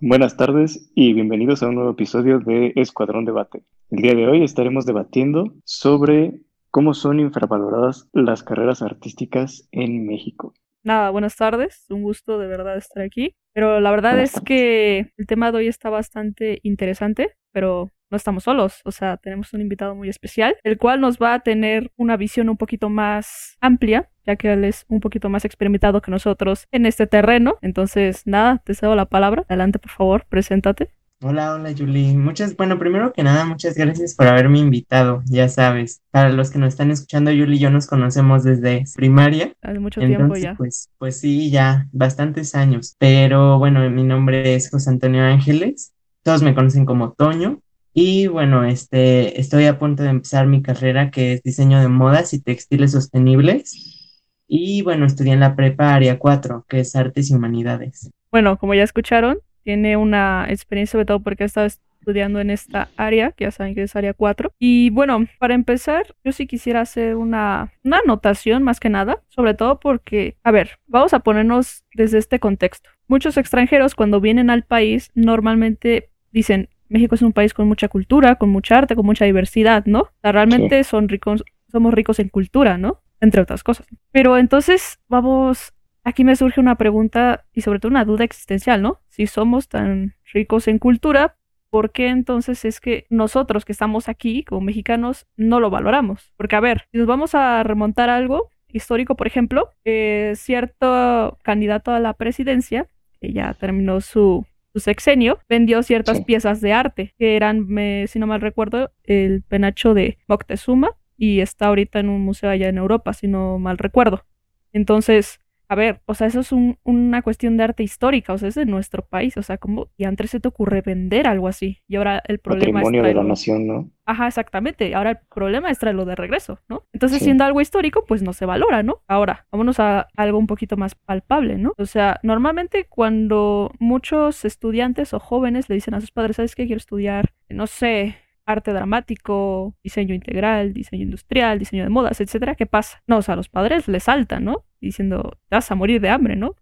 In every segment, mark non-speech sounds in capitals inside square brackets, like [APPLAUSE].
Buenas tardes y bienvenidos a un nuevo episodio de Escuadrón Debate. El día de hoy estaremos debatiendo sobre cómo son infravaloradas las carreras artísticas en México. Nada, buenas tardes, un gusto de verdad estar aquí. Pero la verdad es que el tema de hoy está bastante interesante, pero no estamos solos, o sea, tenemos un invitado muy especial, el cual nos va a tener una visión un poquito más amplia, ya que él es un poquito más experimentado que nosotros en este terreno. Entonces, nada, te cedo la palabra. Adelante, por favor, preséntate. Hola, hola Julie. Muchas, bueno, primero que nada, muchas gracias por haberme invitado, ya sabes. Para los que nos están escuchando, Julie y yo nos conocemos desde primaria. Hace mucho tiempo ya. Pues, pues sí, ya, bastantes años. Pero bueno, mi nombre es José Antonio Ángeles. Todos me conocen como Toño. Y bueno, este, estoy a punto de empezar mi carrera que es diseño de modas y textiles sostenibles. Y bueno, estudié en la prepa área 4, que es artes y humanidades. Bueno, como ya escucharon, tiene una experiencia sobre todo porque ha estado estudiando en esta área, que ya saben que es área 4. Y bueno, para empezar, yo sí quisiera hacer una, una anotación más que nada, sobre todo porque, a ver, vamos a ponernos desde este contexto. Muchos extranjeros cuando vienen al país normalmente dicen, México es un país con mucha cultura, con mucha arte, con mucha diversidad, ¿no? O sea, realmente son ricos, somos ricos en cultura, ¿no? Entre otras cosas. Pero entonces vamos Aquí me surge una pregunta y sobre todo una duda existencial, ¿no? Si somos tan ricos en cultura, ¿por qué entonces es que nosotros que estamos aquí como mexicanos no lo valoramos? Porque a ver, si nos vamos a remontar a algo histórico, por ejemplo, eh, cierto candidato a la presidencia, que ya terminó su, sexenio, vendió ciertas piezas de arte, que eran, si no mal recuerdo, el penacho de Moctezuma y está ahorita en un museo allá en Europa, si no mal recuerdo. Entonces, a ver, o sea, eso es una cuestión de arte histórica, o sea, es de nuestro país, o sea, ¿cómo y antes se te ocurre vender algo así? Y ahora el problema es de la nación, ¿no? Ajá, exactamente. Ahora el problema es traerlo de regreso, ¿no? Entonces, siendo algo histórico, pues no se valora, ¿no? Ahora, vámonos a algo un poquito más palpable, ¿no? O sea, normalmente cuando muchos estudiantes o jóvenes le dicen a sus padres, ¿sabes qué? Quiero estudiar, no sé, arte dramático, diseño integral, diseño industrial, diseño de modas, etcétera, ¿qué pasa? No, o sea, los padres les saltan, ¿no? Diciendo, te vas a morir de hambre, ¿no?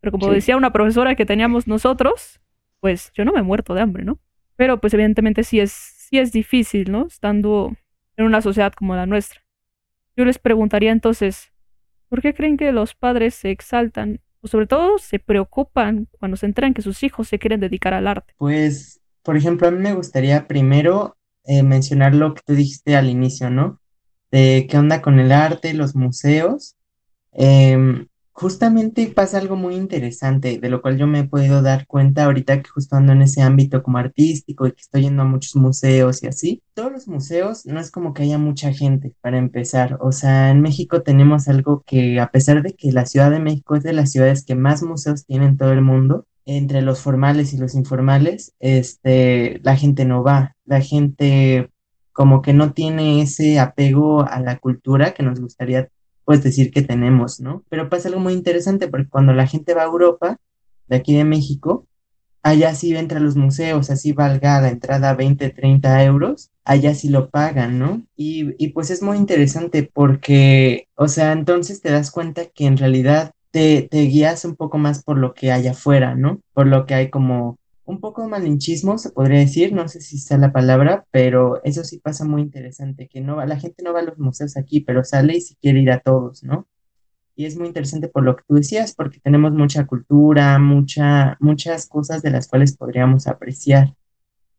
Pero como decía una profesora que teníamos nosotros, pues yo no me he muerto de hambre, ¿no? Pero pues evidentemente sí es, sí es difícil, ¿no? Estando en una sociedad como la nuestra. Yo les preguntaría entonces, ¿por qué creen que los padres se exaltan o sobre todo se preocupan cuando se enteran que sus hijos se quieren dedicar al arte? Pues, por ejemplo, a mí me gustaría primero eh, mencionar lo que tú dijiste al inicio, ¿no? De qué onda con el arte, los museos. Em, justamente pasa algo muy interesante, de lo cual yo me he podido dar cuenta ahorita que justo ando en ese ámbito como artístico y que estoy yendo a muchos museos y así. Todos los museos no es como que haya mucha gente para empezar. O sea, en México tenemos algo que a pesar de que la Ciudad de México es de las ciudades que más museos tiene en todo el mundo, entre los formales y los informales, este, la gente no va, la gente como que no tiene ese apego a la cultura que nos gustaría pues decir que tenemos, ¿no? Pero pasa algo muy interesante porque cuando la gente va a Europa, de aquí de México, allá sí entra a los museos, así valga la entrada 20, 30 euros, allá sí lo pagan, ¿no? Y, y pues es muy interesante porque, o sea, entonces te das cuenta que en realidad te, guías un poco más por lo que hay afuera, ¿no? Por lo que hay como un poco malinchismo, se podría decir, no sé si está la palabra, pero eso sí pasa muy interesante, que no la gente no va a los museos aquí, pero sale y si quiere ir a todos, ¿no? Y es muy interesante por lo que tú decías, porque tenemos mucha cultura, mucha, muchas cosas de las cuales podríamos apreciar.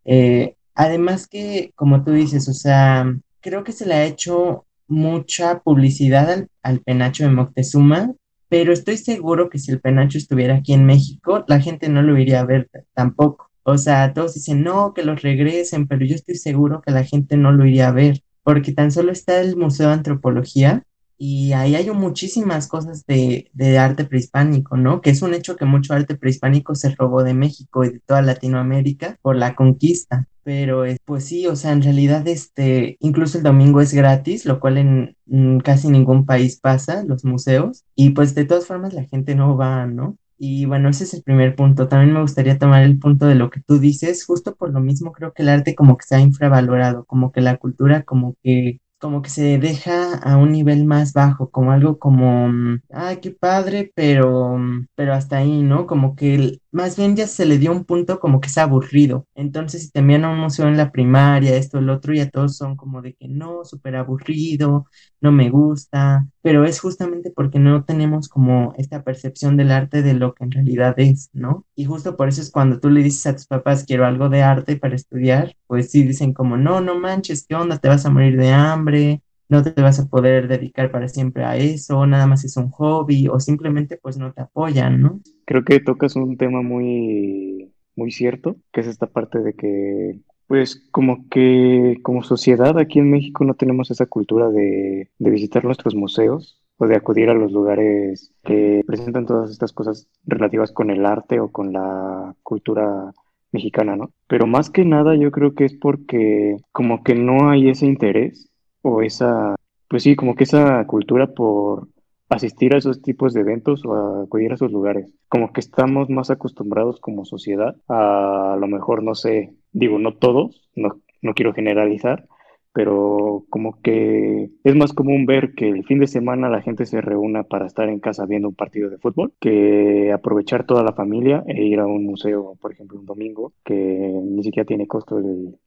Eh, además que, como tú dices, o sea, creo que se le ha hecho mucha publicidad al, al penacho de Moctezuma pero estoy seguro que si el penacho estuviera aquí en México, la gente no lo iría a ver tampoco. O sea, todos dicen, no, que los regresen, pero yo estoy seguro que la gente no lo iría a ver, porque tan solo está el Museo de Antropología y ahí hay muchísimas cosas de, de, arte prehispánico, ¿no? Que es un hecho que mucho arte prehispánico se robó de México y de toda Latinoamérica por la conquista. Pero pues sí, o sea, en realidad este, incluso el domingo es gratis, lo cual en, casi ningún país pasa, los museos. Y pues de todas formas la gente no va, ¿no? Y bueno, ese es el primer punto. También me gustaría tomar el punto de lo que tú dices. Justo por lo mismo creo que el arte como que se ha infravalorado, como que la cultura como que como que se deja a un nivel más bajo, como algo como, ay, qué padre, pero, pero hasta ahí, ¿no? Como que más bien ya se le dio un punto como que es aburrido. Entonces, si te envían a un museo en la primaria, esto, el otro, ya todos son como de que no, súper aburrido, no me gusta, pero es justamente porque no tenemos como esta percepción del arte de lo que en realidad es, ¿no? Y justo por eso es cuando tú le dices a tus papás, quiero algo de arte para estudiar, pues sí dicen como, no, no manches, ¿qué onda? Te vas a morir de hambre, no te vas a poder dedicar para siempre a eso, nada más es un hobby o simplemente pues no te apoyan, ¿no? Creo que tocas un tema muy, muy cierto, que es esta parte de que pues como que como sociedad aquí en México no tenemos esa cultura de, de visitar nuestros museos o de acudir a los lugares que presentan todas estas cosas relativas con el arte o con la cultura mexicana, ¿no? Pero más que nada yo creo que es porque como que no hay ese interés o esa, pues sí, como que esa cultura por asistir a esos tipos de eventos o a acudir a esos lugares. Como que estamos más acostumbrados como sociedad a, a lo mejor, no sé, digo, no todos, no, no quiero generalizar, pero como que es más común ver que el fin de semana la gente se reúna para estar en casa viendo un partido de fútbol que aprovechar toda la familia e ir a un museo, por ejemplo, un domingo, que ni siquiera tiene costo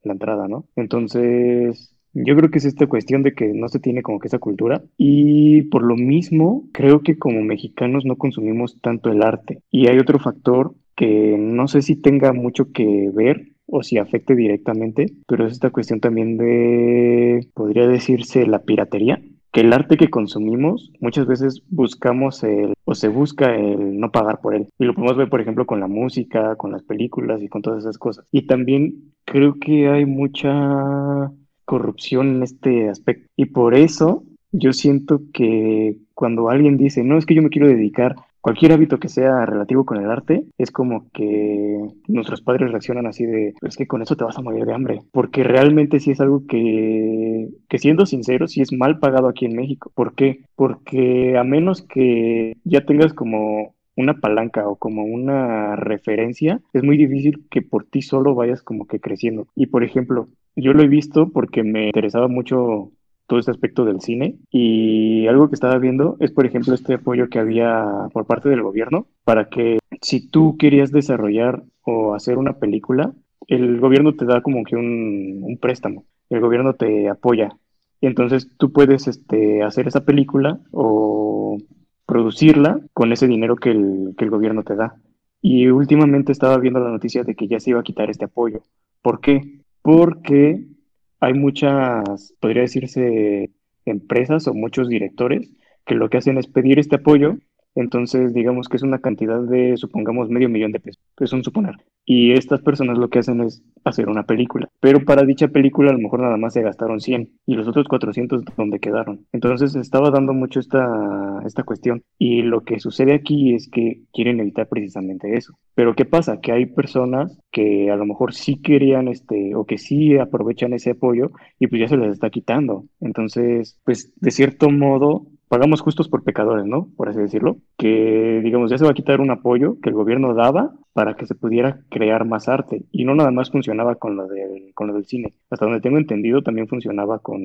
la entrada, ¿no? Entonces, yo creo que es esta cuestión de que no se tiene como que esa cultura y por lo mismo creo que como mexicanos no consumimos tanto el arte. Y hay otro factor que no sé si tenga mucho que ver o si afecte directamente, pero es esta cuestión también de, podría decirse, la piratería. Que el arte que consumimos muchas veces buscamos el, o se busca el no pagar por él. Y lo podemos ver, por ejemplo, con la música, con las películas y con todas esas cosas. Y también creo que hay mucha corrupción en este aspecto. Y por eso yo siento que cuando alguien dice, no, es que yo me quiero dedicar cualquier hábito que sea relativo con el arte, es como que nuestros padres reaccionan así de, es que con eso te vas a morir de hambre, porque realmente sí es algo que, que siendo sincero, sí es mal pagado aquí en México. ¿Por qué? Porque a menos que ya tengas como una palanca o como una referencia, es muy difícil que por ti solo vayas como que creciendo. Y por ejemplo, yo lo he visto porque me interesaba mucho todo este aspecto del cine y algo que estaba viendo es, por ejemplo, este apoyo que había por parte del gobierno para que si tú querías desarrollar o hacer una película, el gobierno te da como que un, préstamo, el gobierno te apoya y entonces tú puedes este, hacer esa película o producirla con ese dinero que el, que el gobierno te da. Y últimamente estaba viendo la noticia de que ya se iba a quitar este apoyo. ¿Por qué? Porque hay muchas, podría decirse, empresas o muchos directores que lo que hacen es pedir este apoyo. Entonces, digamos que es una cantidad de, supongamos, medio millón de pesos, es un suponer. Y estas personas lo que hacen es hacer una película. Pero para dicha película a lo mejor nada más se gastaron 100 y los otros 400 donde quedaron. Entonces estaba dando mucho esta, esta cuestión. Y lo que sucede aquí es que quieren evitar precisamente eso. Pero ¿qué pasa? Que hay personas que a lo mejor sí querían este, o que sí aprovechan ese apoyo y pues ya se les está quitando. Entonces, pues de cierto modo pagamos justos por pecadores, ¿no? Por así decirlo, que digamos ya se va a quitar un apoyo que el gobierno daba para que se pudiera crear más arte y no nada más funcionaba con lo del, con lo del cine. Hasta donde tengo entendido también funcionaba con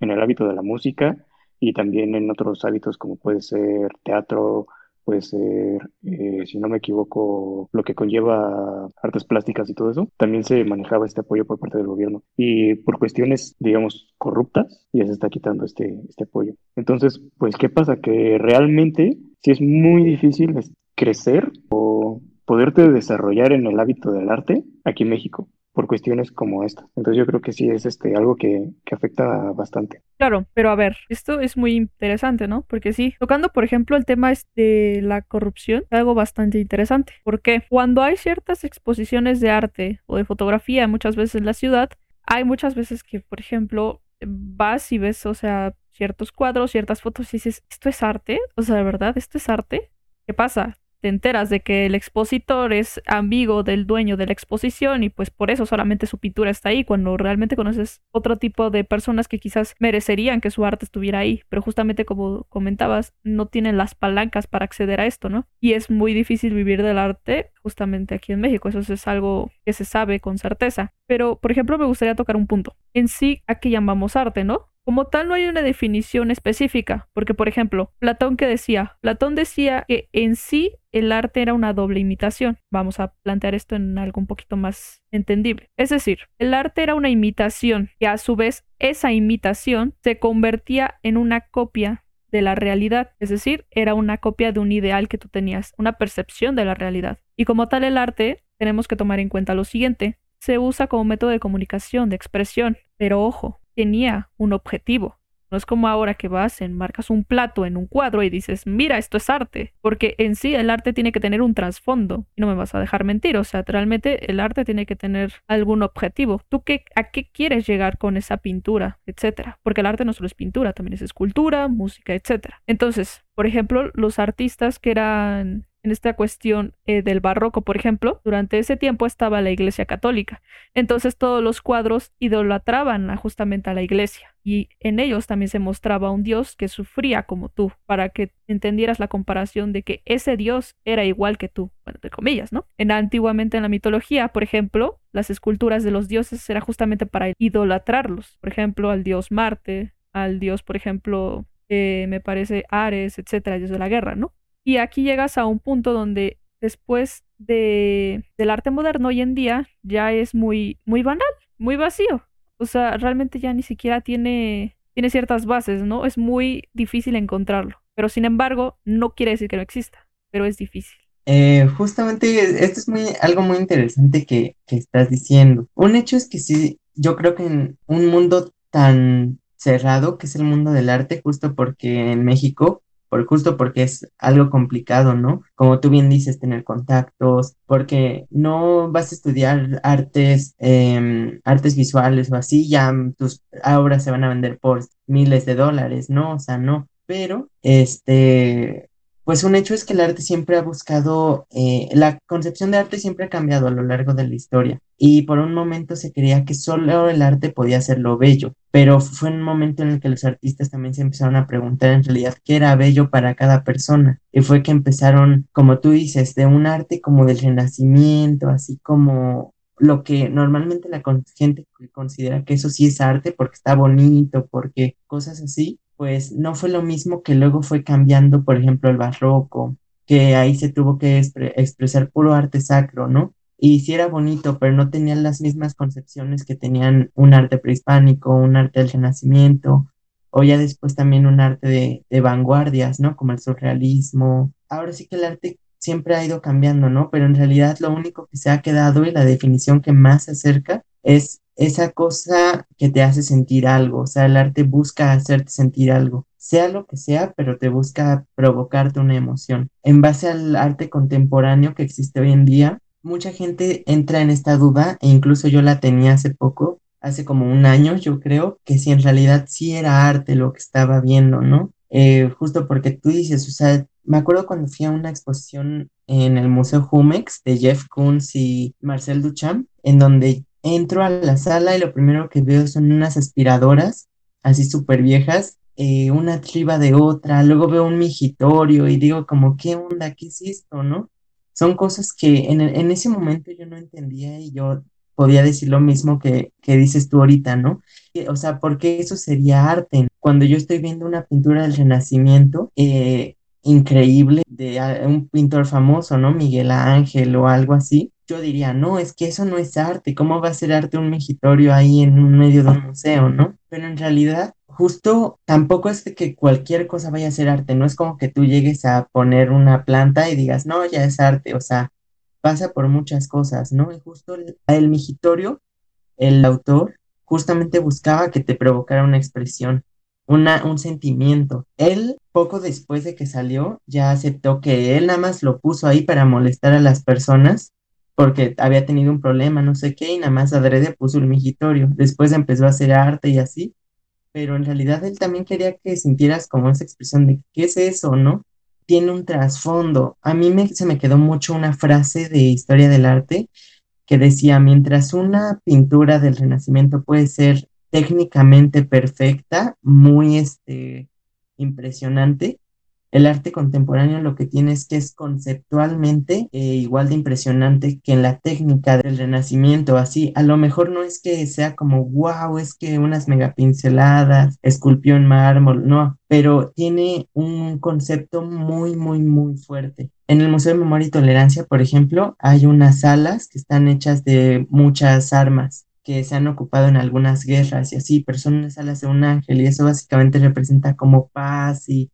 en el hábito de la música y también en otros hábitos como puede ser teatro, puede ser, eh, si no me equivoco, lo que conlleva artes plásticas y todo eso, también se manejaba este apoyo por parte del gobierno. Y por cuestiones, digamos, corruptas, ya se está quitando este, este apoyo. Entonces, pues, ¿qué pasa? Que realmente sí es muy difícil crecer o poderte desarrollar en el hábito del arte aquí en México por cuestiones como esta. Entonces yo creo que sí es este algo que, que afecta bastante. Claro, pero a ver, esto es muy interesante, ¿no? Porque sí, tocando por ejemplo el tema de la corrupción, es algo bastante interesante. Porque cuando hay ciertas exposiciones de arte o de fotografía muchas veces en la ciudad, hay muchas veces que, por ejemplo, vas y ves, o sea, ciertos cuadros, ciertas fotos y dices, ¿esto es arte? O sea, ¿de verdad esto es arte? ¿Qué pasa? Te enteras de que el expositor es amigo del dueño de la exposición y pues por eso solamente su pintura está ahí, cuando realmente conoces otro tipo de personas que quizás merecerían que su arte estuviera ahí, pero justamente como comentabas, no tienen las palancas para acceder a esto, ¿no? Y es muy difícil vivir del arte justamente aquí en México, eso es algo que se sabe con certeza. Pero, por ejemplo, me gustaría tocar un punto. En sí, ¿a qué llamamos arte, no? Como tal no hay una definición específica, porque por ejemplo, Platón que decía, Platón decía que en sí el arte era una doble imitación. Vamos a plantear esto en algo un poquito más entendible. Es decir, el arte era una imitación y a su vez esa imitación se convertía en una copia de la realidad, es decir, era una copia de un ideal que tú tenías, una percepción de la realidad. Y como tal el arte, tenemos que tomar en cuenta lo siguiente, se usa como método de comunicación, de expresión, pero ojo, tenía un objetivo. No es como ahora que vas, enmarcas un plato en un cuadro y dices, mira, esto es arte. Porque en sí el arte tiene que tener un trasfondo. Y no me vas a dejar mentir. O sea, realmente el arte tiene que tener algún objetivo. ¿Tú qué, a qué quieres llegar con esa pintura, etcétera? Porque el arte no solo es pintura, también es escultura, música, etcétera. Entonces, por ejemplo, los artistas que eran en esta cuestión eh, del barroco, por ejemplo, durante ese tiempo estaba la Iglesia Católica. Entonces todos los cuadros idolatraban justamente a la Iglesia y en ellos también se mostraba un Dios que sufría como tú, para que entendieras la comparación de que ese Dios era igual que tú, bueno, entre comillas, ¿no? En antiguamente en la mitología, por ejemplo, las esculturas de los dioses era justamente para idolatrarlos, por ejemplo, al dios Marte, al dios, por ejemplo, eh, me parece Ares, etcétera, dios de la guerra, ¿no? Y aquí llegas a un punto donde después de, del arte moderno hoy en día ya es muy, muy banal, muy vacío. O sea, realmente ya ni siquiera tiene, tiene ciertas bases, ¿no? Es muy difícil encontrarlo. Pero sin embargo, no quiere decir que no exista, pero es difícil. Eh, justamente esto es muy, algo muy interesante que, que estás diciendo. Un hecho es que sí, yo creo que en un mundo tan cerrado que es el mundo del arte, justo porque en México por justo porque es algo complicado, ¿no? Como tú bien dices, tener contactos, porque no vas a estudiar artes, em, artes visuales o así, ya tus obras se van a vender por miles de dólares, ¿no? O sea, no. Pero, este, pues un hecho es que el arte siempre ha buscado, eh, la concepción de arte siempre ha cambiado a lo largo de la historia. Y por un momento se creía que solo el arte podía ser lo bello, pero fue un momento en el que los artistas también se empezaron a preguntar en realidad qué era bello para cada persona. Y fue que empezaron, como tú dices, de un arte como del renacimiento, así como lo que normalmente la gente considera que eso sí es arte porque está bonito, porque cosas así, pues no fue lo mismo que luego fue cambiando, por ejemplo, el barroco, que ahí se tuvo que expresar puro arte sacro, ¿no? Y sí era bonito, pero no tenían las mismas concepciones que tenían un arte prehispánico, un arte del Renacimiento, o ya después también un arte de, de vanguardias, ¿no? Como el surrealismo. Ahora sí que el arte siempre ha ido cambiando, ¿no? Pero en realidad lo único que se ha quedado y la definición que más se acerca es esa cosa que te hace sentir algo, o sea, el arte busca hacerte sentir algo, sea lo que sea, pero te busca provocarte una emoción. En base al arte contemporáneo que existe hoy en día, mucha gente entra en esta duda, e incluso yo la tenía hace poco, hace como un año, yo creo, que si en realidad sí era arte lo que estaba viendo, ¿no? Eh, justo porque tú dices, o sea, me acuerdo cuando fui a una exposición en el Museo Jumex de Jeff Koons y Marcel Duchamp, en donde entro a la sala y lo primero que veo son unas aspiradoras, así súper viejas, eh, una triba de otra, luego veo un migitorio y digo como, ¿qué onda? ¿Qué es esto? ¿No? Son cosas que en, en ese momento yo no entendía y yo podía decir lo mismo que, que dices tú ahorita, ¿no? O sea, ¿por qué eso sería arte? Cuando yo estoy viendo una pintura del Renacimiento, eh, increíble de un pintor famoso, ¿no? Miguel Ángel o algo así, yo diría, no, es que eso no es arte, ¿cómo va a ser arte un mejitorio ahí en un medio de un museo, no? Pero en realidad, justo tampoco es que cualquier cosa vaya a ser arte, no es como que tú llegues a poner una planta y digas, no, ya es arte, o sea, pasa por muchas cosas, ¿no? Y justo el, el mejitorio, el autor, justamente buscaba que te provocara una expresión, una, un sentimiento. Él, poco después de que salió, ya aceptó que él nada más lo puso ahí para molestar a las personas porque había tenido un problema, no sé qué, y nada más adrede puso el migitorio. Después empezó a hacer arte y así, pero en realidad él también quería que sintieras como esa expresión de qué es eso, ¿no? Tiene un trasfondo. A mí me, se me quedó mucho una frase de historia del arte que decía, mientras una pintura del Renacimiento puede ser técnicamente perfecta, muy este, impresionante, el arte contemporáneo lo que tiene es que es conceptualmente eh, igual de impresionante que en la técnica del renacimiento, así, a lo mejor no es que sea como, wow, es que unas megapinceladas, esculpió en mármol, no, pero tiene un concepto muy, muy, muy fuerte. En el Museo de Memoria y Tolerancia, por ejemplo, hay unas salas que están hechas de muchas armas que se han ocupado en algunas guerras y así, pero son unas alas de un ángel y eso básicamente representa como paz y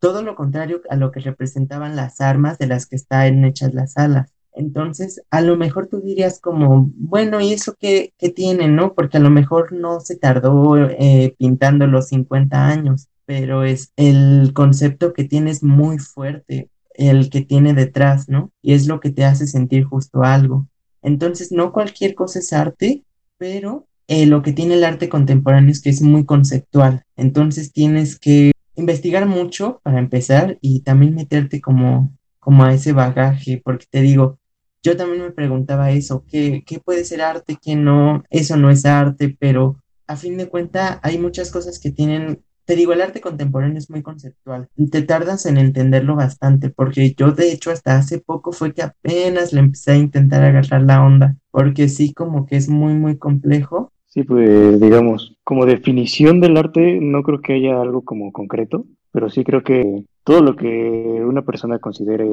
todo lo contrario a lo que representaban las armas de las que están hechas las alas. Entonces, a lo mejor tú dirías como, bueno, ¿y eso qué, qué tiene, no? Porque a lo mejor no se tardó eh, pintando los 50 años, pero es el concepto que tiene es muy fuerte, el que tiene detrás, ¿no? Y es lo que te hace sentir justo algo. Entonces, no cualquier cosa es arte, pero eh, lo que tiene el arte contemporáneo es que es muy conceptual. Entonces, tienes que investigar mucho para empezar y también meterte como, como a ese bagaje, porque te digo, yo también me preguntaba eso, ¿qué, qué puede ser arte, qué no? Eso no es arte, pero a fin de cuentas hay muchas cosas que tienen, te digo, el arte contemporáneo es muy conceptual te tardas en entenderlo bastante, porque yo de hecho hasta hace poco fue que apenas le empecé a intentar agarrar la onda, porque sí como que es muy, muy complejo Sí, pues digamos, como definición del arte no creo que haya algo como concreto, pero sí creo que todo lo que una persona considere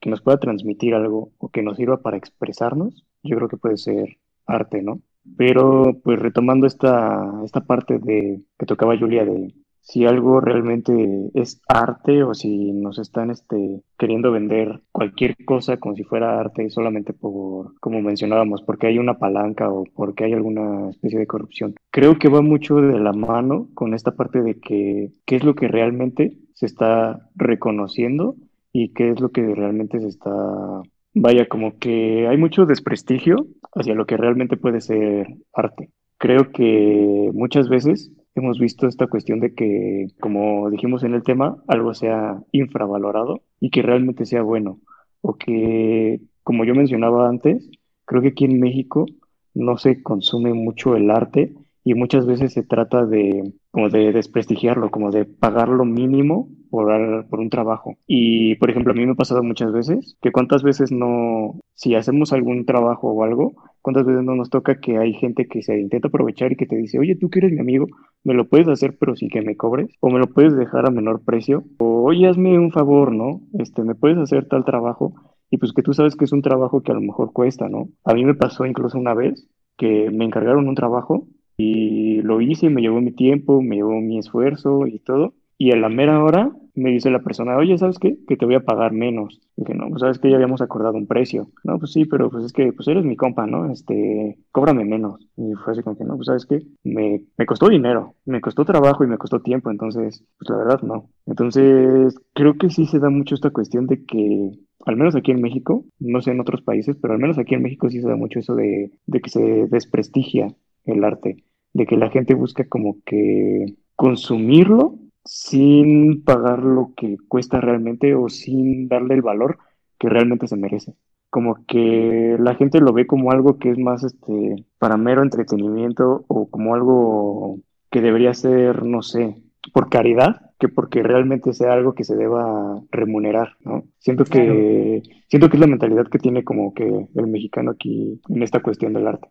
que nos pueda transmitir algo o que nos sirva para expresarnos, yo creo que puede ser arte, ¿no? Pero pues retomando esta, esta parte de que tocaba Julia de si algo realmente es arte o si nos están este, queriendo vender cualquier cosa como si fuera arte solamente por, como mencionábamos, porque hay una palanca o porque hay alguna especie de corrupción. Creo que va mucho de la mano con esta parte de que qué es lo que realmente se está reconociendo y qué es lo que realmente se está Vaya, como que hay mucho desprestigio hacia lo que realmente puede ser arte. Creo que muchas veces hemos visto esta cuestión de que, como dijimos en el tema, algo sea infravalorado y que realmente sea bueno. O que, como yo mencionaba antes, creo que aquí en México no se consume mucho el arte y muchas veces se trata de como de desprestigiarlo, como de pagar lo mínimo por, un trabajo. Y, por ejemplo, a mí me ha pasado muchas veces que cuántas veces no, si hacemos algún trabajo o algo, cuántas veces no nos toca que hay gente que se intenta aprovechar y que te dice, oye, tú que eres mi amigo, me lo puedes hacer pero sin que me cobres, o me lo puedes dejar a menor precio, o oye, hazme un favor, ¿no? Este, me puedes hacer tal trabajo y pues que tú sabes que es un trabajo que a lo mejor cuesta, ¿no? A mí me pasó incluso una vez que me encargaron un trabajo y lo hice, me llevó mi tiempo, me llevó mi esfuerzo y todo. Y a la mera hora me dice la persona, oye, ¿sabes qué? Que te voy a pagar menos. Y dije, no, pues sabes que ya habíamos acordado un precio. No, pues sí, pero pues es que pues eres mi compa, ¿no? Este, cóbrame menos. Y fue así como que, no, pues sabes qué? Me, me costó dinero, me costó trabajo y me costó tiempo. Entonces, pues la verdad no. Entonces, creo que sí se da mucho esta cuestión de que al menos aquí en México, no sé en otros países, pero al menos aquí en México sí se da mucho eso de, de que se desprestigia el arte, de que la gente busca como que consumirlo sin pagar lo que cuesta realmente o sin darle el valor que realmente se merece. Como que la gente lo ve como algo que es más este para mero entretenimiento o como algo que debería ser, no sé, por caridad que porque realmente sea algo que se deba remunerar, ¿no? Siento que siento que es la mentalidad que tiene como que el mexicano aquí en esta cuestión del arte.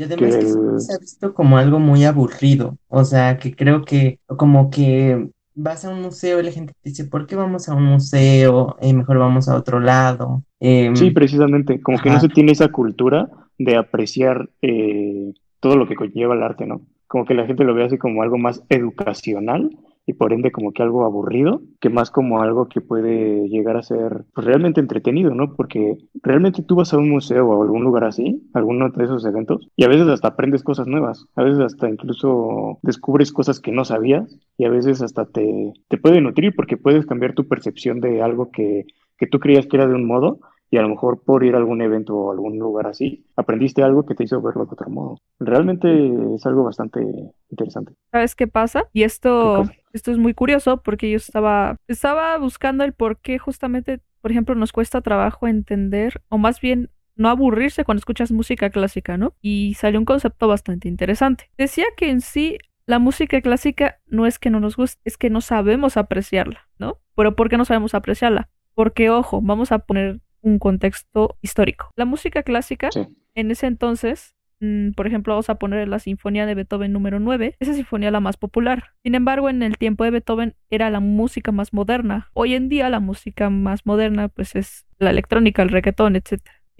Y además que, se ha visto como algo muy aburrido. O sea, que creo que como que vas a un museo y la gente te dice, ¿por qué vamos a un museo? Eh, mejor vamos a otro lado. Em, sí, precisamente, como que no se tiene esa cultura de apreciar eh, todo lo que conlleva el arte, ¿no? Como que la gente lo ve así como algo más educacional y por ende como que algo aburrido, que más como algo que puede llegar a ser pues, realmente entretenido, ¿no? Porque realmente tú vas a un museo o a algún lugar así, alguno de esos eventos, y a veces hasta aprendes cosas nuevas, a veces hasta incluso descubres cosas que no sabías y a veces hasta te, te puede nutrir porque puedes cambiar tu percepción de algo que, que tú creías que era de un modo y a lo mejor por ir a algún evento o algún lugar así, aprendiste algo que te hizo verlo de otro modo. Realmente es algo bastante interesante. ¿Sabes qué pasa? Y esto, esto es muy curioso porque yo estaba, estaba buscando el por qué justamente, por ejemplo, nos cuesta trabajo entender, o más bien no aburrirse cuando escuchas música clásica, ¿no? Y salió un concepto bastante interesante. Decía que en sí la música clásica no es que no nos guste, es que no sabemos apreciarla, ¿no? Pero ¿por qué no sabemos apreciarla? Porque, ojo, vamos a poner un contexto histórico. La música clásica, en ese entonces, mm, por ejemplo, vamos a poner la Sinfonía de Beethoven número 9, esa sinfonía la más popular. Sin embargo, en el tiempo de Beethoven era la música más moderna. Hoy en día la música más moderna pues es la electrónica, el reggaetón,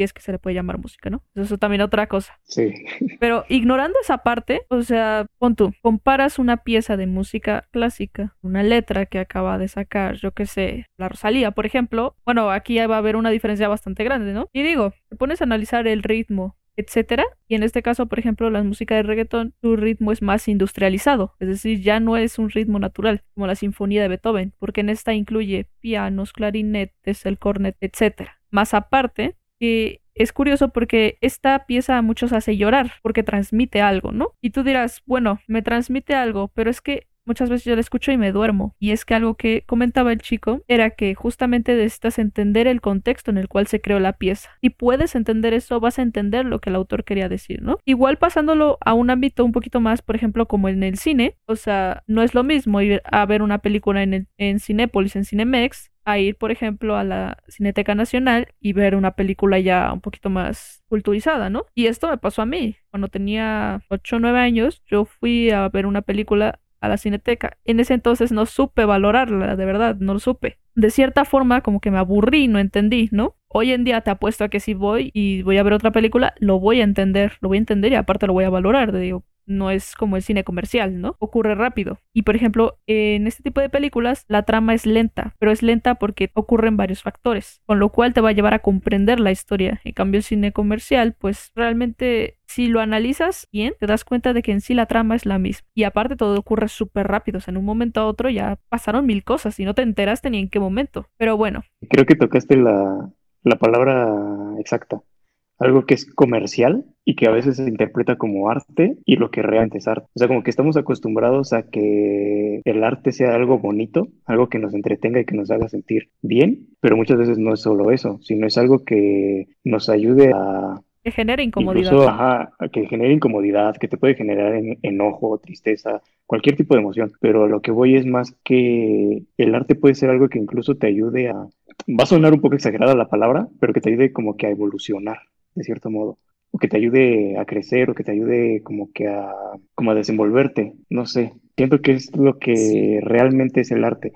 etc es que se le puede llamar música, ¿no? Eso es también otra cosa. Sí. Pero ignorando esa parte, o sea, pon tú, comparas una pieza de música clásica, una letra que acaba de sacar, yo qué sé, la Rosalía, por ejemplo, bueno, aquí va a haber una diferencia bastante grande, ¿no? Y digo, te pones a analizar el ritmo, etcétera. Y en este caso, por ejemplo, la música de reggaetón, su ritmo es más industrializado, es decir, ya no es un ritmo natural como la sinfonía de Beethoven, porque en esta incluye pianos, clarinetes, el cornet, etcétera. Más aparte, que es curioso porque esta pieza a muchos hace llorar porque transmite algo, ¿no? Y tú dirás, bueno, me transmite algo, pero es que muchas veces yo la escucho y me duermo. Y es que algo que comentaba el chico era que justamente necesitas entender el contexto en el cual se creó la pieza. Y puedes entender eso, vas a entender lo que el autor quería decir, ¿no? Igual pasándolo a un ámbito un poquito más, por ejemplo, como en el cine, o sea, no es lo mismo ir a ver una película en, el, en Cinépolis, en Cinemex, a ir, por ejemplo, a la Cineteca Nacional y ver una película ya un poquito más culturizada, ¿no? Y esto me pasó a mí. Cuando tenía 8 o 9 años, yo fui a ver una película a la Cineteca. En ese entonces no supe valorarla, de verdad, no lo supe. De cierta forma, como que me aburrí, no entendí, ¿no? Hoy en día te apuesto a que si voy y voy a ver otra película, lo voy a entender, lo voy a entender y aparte lo voy a valorar. Te digo, no es como el cine comercial, ¿no? Ocurre rápido. Y por ejemplo, en este tipo de películas la trama es lenta, pero es lenta porque ocurren varios factores, con lo cual te va a llevar a comprender la historia. En cambio, el cine comercial, pues realmente si lo analizas bien, te das cuenta de que en sí la trama es la misma. Y aparte todo ocurre súper rápido, o sea, en un momento a otro ya pasaron mil cosas y no te enteraste ni en qué momento. Pero bueno. Creo que tocaste la, la palabra exacta algo que es comercial y que a veces se interpreta como arte y lo que realmente es arte. O sea, como que estamos acostumbrados a que el arte sea algo bonito, algo que nos entretenga y que nos haga sentir bien, pero muchas veces no es solo eso, sino es algo que nos ayude a... Que genere incomodidad. Incluso, ajá, que genere incomodidad, que te puede generar enojo, tristeza, cualquier tipo de emoción. Pero lo que voy es más que el arte puede ser algo que incluso te ayude a... Va a sonar un poco exagerada la palabra, pero que te ayude como que a evolucionar de cierto modo, o que te ayude a crecer, o que te ayude como que a, como a desenvolverte, no sé, siento que es lo que realmente es el arte,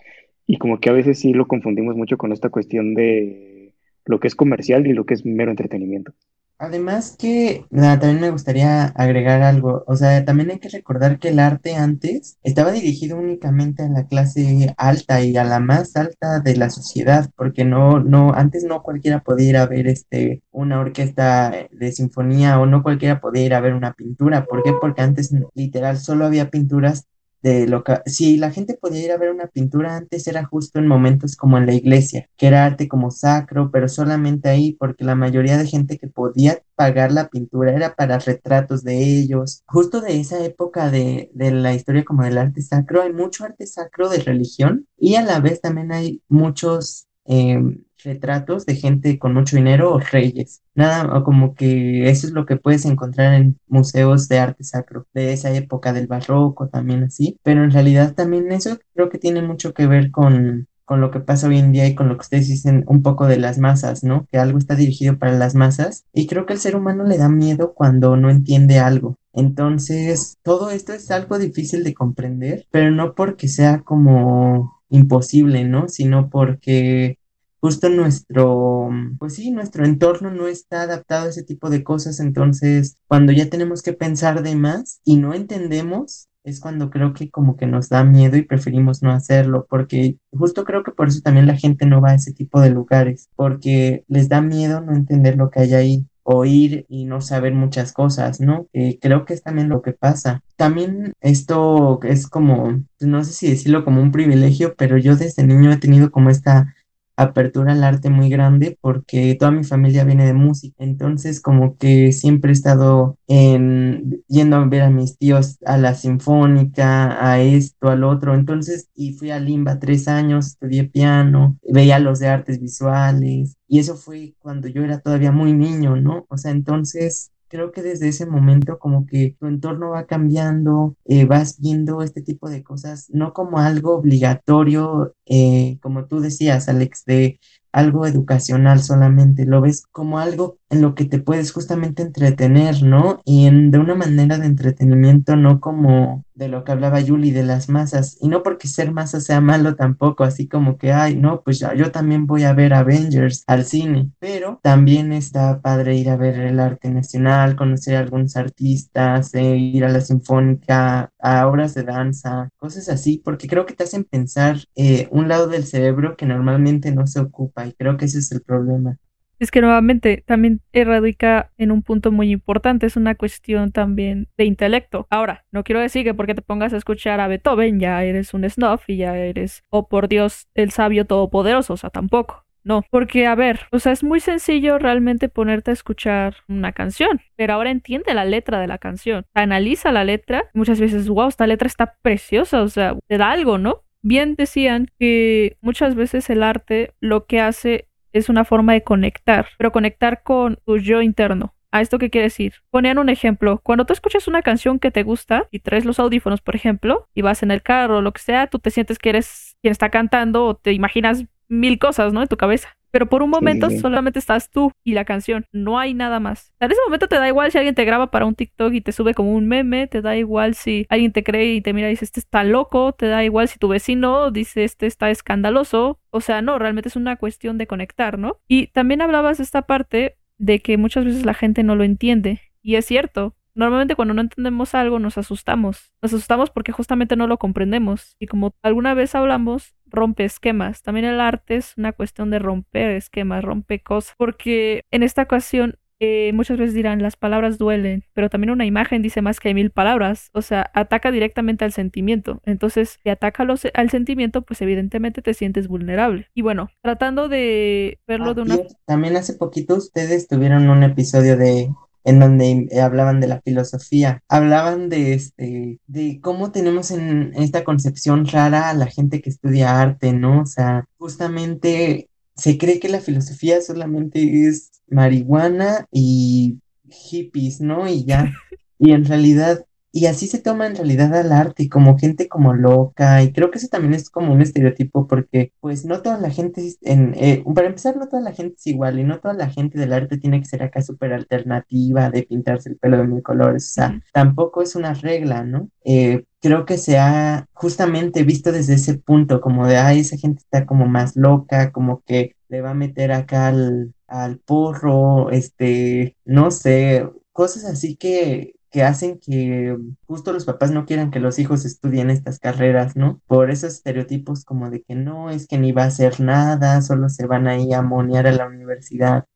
y como que a veces sí lo confundimos mucho con esta cuestión de lo que es comercial y lo que es mero entretenimiento. Además que también me gustaría agregar algo, o sea, también hay que recordar que el arte antes estaba dirigido únicamente a la clase alta y a la más alta de la sociedad, porque no, no, antes no cualquiera podía ir a ver este, una orquesta de sinfonía o no cualquiera podía ir a ver una pintura. ¿Por qué? Porque antes literal solo había pinturas de lo que, si la gente podía ir a ver una pintura antes era justo en momentos como en la iglesia, que era arte como sacro, pero solamente ahí porque la mayoría de gente que podía pagar la pintura era para retratos de ellos. Justo de esa época de, de la historia como del arte sacro, hay mucho arte sacro de religión y a la vez también hay muchos em, retratos de gente con mucho dinero o reyes. Nada, como que eso es lo que puedes encontrar en museos de arte sacro de esa época del barroco, también así. Pero en realidad también eso creo que tiene mucho que ver con, con lo que pasa hoy en día y con lo que ustedes dicen un poco de las masas, ¿no? Que algo está dirigido para las masas y creo que el ser humano le da miedo cuando no entiende algo. Entonces, todo esto es algo difícil de comprender, pero no porque sea como imposible, ¿no? Sino porque justo nuestro, pues sí, nuestro entorno no está adaptado a ese tipo de cosas, entonces cuando ya tenemos que pensar de más y no entendemos, es cuando creo que como que nos da miedo y preferimos no hacerlo, porque justo creo que por eso también la gente no va a ese tipo de lugares, porque les da miedo no entender lo que hay ahí oír y no saber muchas cosas, ¿no? creo que es también lo que pasa. También esto es como, no sé si decirlo como un privilegio, pero yo desde niño he tenido como esta apertura al arte muy grande porque toda mi familia viene de música, entonces como que siempre he estado en, yendo a ver a mis tíos a la sinfónica, a esto, al otro, entonces, y fui a Limba tres años, estudié piano, veía los de artes visuales, y eso fue cuando yo era todavía muy niño, ¿no? O sea, entonces creo que desde ese momento como que tu entorno va cambiando, eh, vas viendo este tipo de cosas, no como algo obligatorio, eh, como tú decías, Alex, de algo educacional solamente, lo ves como algo en lo que te puedes justamente entretener, ¿no? Y en, de una manera de entretenimiento, no como de lo que hablaba Yuli de las masas, y no porque ser masa sea malo tampoco, así como que, ay, no, pues ya, yo también voy a ver Avengers al cine, pero también está padre ir a ver el arte nacional, conocer a algunos artistas, eh, ir a la sinfónica, a obras de danza, cosas así, porque creo que te hacen pensar eh, un lado del cerebro que normalmente no se ocupa, y creo que ese es el problema. Es que nuevamente también radica en un punto muy importante, es una cuestión también de intelecto. Ahora, no quiero decir que porque te pongas a escuchar a Beethoven ya eres un snuff y ya eres, oh por Dios, el sabio todopoderoso, o sea, tampoco. No, porque a ver, o sea, es muy sencillo realmente ponerte a escuchar una canción, pero ahora entiende la letra de la canción, analiza la letra, muchas veces, wow, esta letra está preciosa, o sea, te da algo, ¿no? Bien decían que muchas veces el arte lo que hace es una forma de conectar, pero conectar con tu yo interno. ¿A esto qué quiere decir? Ponían un ejemplo. Cuando tú escuchas una canción que te gusta y traes los audífonos, por ejemplo, y vas en el carro o lo que sea, tú te sientes que eres quien está cantando o te imaginas mil cosas, ¿no? En tu cabeza. Pero por un momento solamente estás tú y la canción, no hay nada más. En ese momento te da igual si alguien te graba para un TikTok y te sube como un meme, te da igual si alguien te cree y te mira y dice este está loco, te da igual si tu vecino dice este está escandaloso. O sea, no, realmente es una cuestión de conectar, ¿no? Y también hablabas de esta parte de que muchas veces la gente no lo entiende. Y es cierto, Normalmente cuando no entendemos algo nos asustamos. Nos asustamos porque justamente no lo comprendemos. Y como alguna vez hablamos, rompe esquemas. También el arte es una cuestión de romper esquemas, rompe cosas. Porque en esta ocasión eh, muchas veces dirán las palabras duelen, pero también una imagen dice más que mil palabras, o sea, ataca directamente al sentimiento. Entonces, si ataca al sentimiento, pues evidentemente te sientes vulnerable. Y bueno, tratando de verlo de una... También hace poquito ustedes tuvieron un episodio de en donde eh, hablaban de la filosofía, hablaban de este, de cómo tenemos en esta concepción rara a la gente que estudia arte, ¿no? O sea, justamente se cree que la filosofía solamente es marihuana y hippies, ¿no? Y ya. [LAUGHS] Y en realidad y así se toma en realidad al arte, como gente como loca, y creo que eso también es como un estereotipo, porque pues no toda la gente, en, eh, para empezar, no toda la gente es igual, y no toda la gente del arte tiene que ser acá súper alternativa de pintarse el pelo de mil colores, o sea, tampoco es una regla, ¿no? Eh, creo que se ha justamente visto desde ese punto, como de, ay, esa gente está como más loca, como que le va a meter acá al, al porro, este, no sé, cosas así que que hacen que justo los papás no quieran que los hijos estudien estas carreras, ¿no? Por esos estereotipos como de que no, es que ni va a hacer nada, solo se van ahí a monear a la universidad.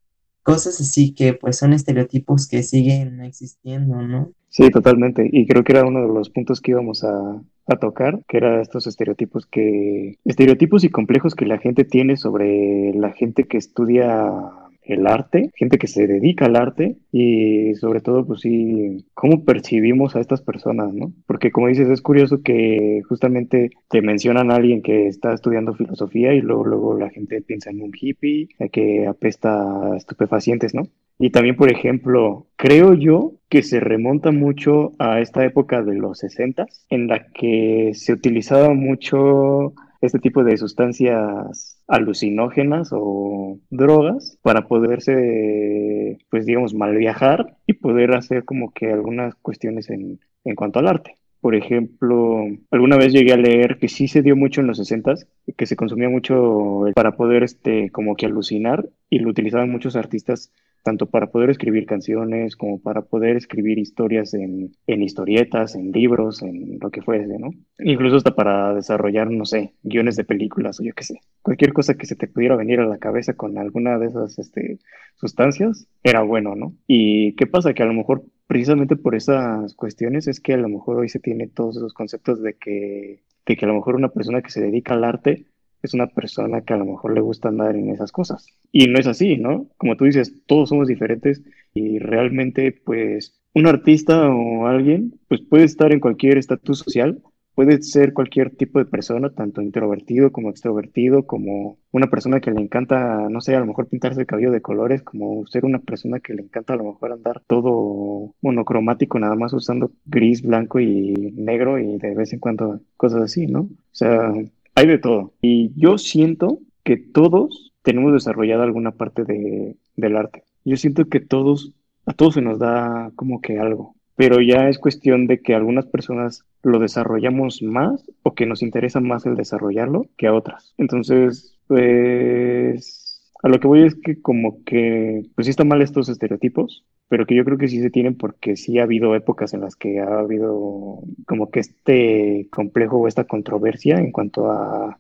Cosas así que pues son estereotipos que siguen existiendo, ¿no? Sí, totalmente. Y creo que era uno de los puntos que íbamos a, a tocar, que era estos estereotipos que, estereotipos y complejos que la gente tiene sobre la gente que estudia el arte, gente que se dedica al arte y sobre todo, pues sí, cómo percibimos a estas personas, ¿no? Porque como dices, es curioso que justamente te mencionan a alguien que está estudiando filosofía y luego, luego la gente piensa en un hippie que apesta a estupefacientes, ¿no? Y también, por ejemplo, creo yo que se remonta mucho a esta época de los 60 en la que se utilizaba mucho este tipo de sustancias alucinógenas o drogas para poderse, pues digamos, mal viajar y poder hacer como que algunas cuestiones en, en cuanto al arte. Por ejemplo, alguna vez llegué a leer que sí se dio mucho en los 60 que se consumía mucho para poder este como que alucinar y lo utilizaban muchos artistas tanto para poder escribir canciones como para poder escribir historias en, en, historietas, en libros, en lo que fuese, ¿no? Incluso hasta para desarrollar, no sé, guiones de películas o yo qué sé. Cualquier cosa que se te pudiera venir a la cabeza con alguna de esas este, sustancias era bueno, ¿no? ¿Y qué pasa? Que a lo mejor precisamente por esas cuestiones es que a lo mejor hoy se tiene todos esos conceptos de que, de que a lo mejor una persona que se dedica al arte es una persona que a lo mejor le gusta andar en esas cosas. Y no es así, ¿no? Como tú dices, todos somos diferentes y realmente, pues, un artista o alguien, pues puede estar en cualquier estatus social, puede ser cualquier tipo de persona, tanto introvertido como extrovertido, como una persona que le encanta, no sé, a lo mejor pintarse el cabello de colores, como ser una persona que le encanta a lo mejor andar todo monocromático, nada más usando gris, blanco y negro y de vez en cuando cosas así, ¿no? O sea, hay de todo. Y yo siento que todos tenemos desarrollado alguna parte de, del arte. Yo siento que todos, a todos se nos da como que algo pero ya es cuestión de que algunas personas lo desarrollamos más o que nos interesa más el desarrollarlo que a otras. Entonces, pues a lo que voy es que como que, pues sí están mal estos estereotipos, pero que yo creo que sí se tienen porque sí ha habido épocas en las que ha habido como que este complejo o esta controversia en cuanto a,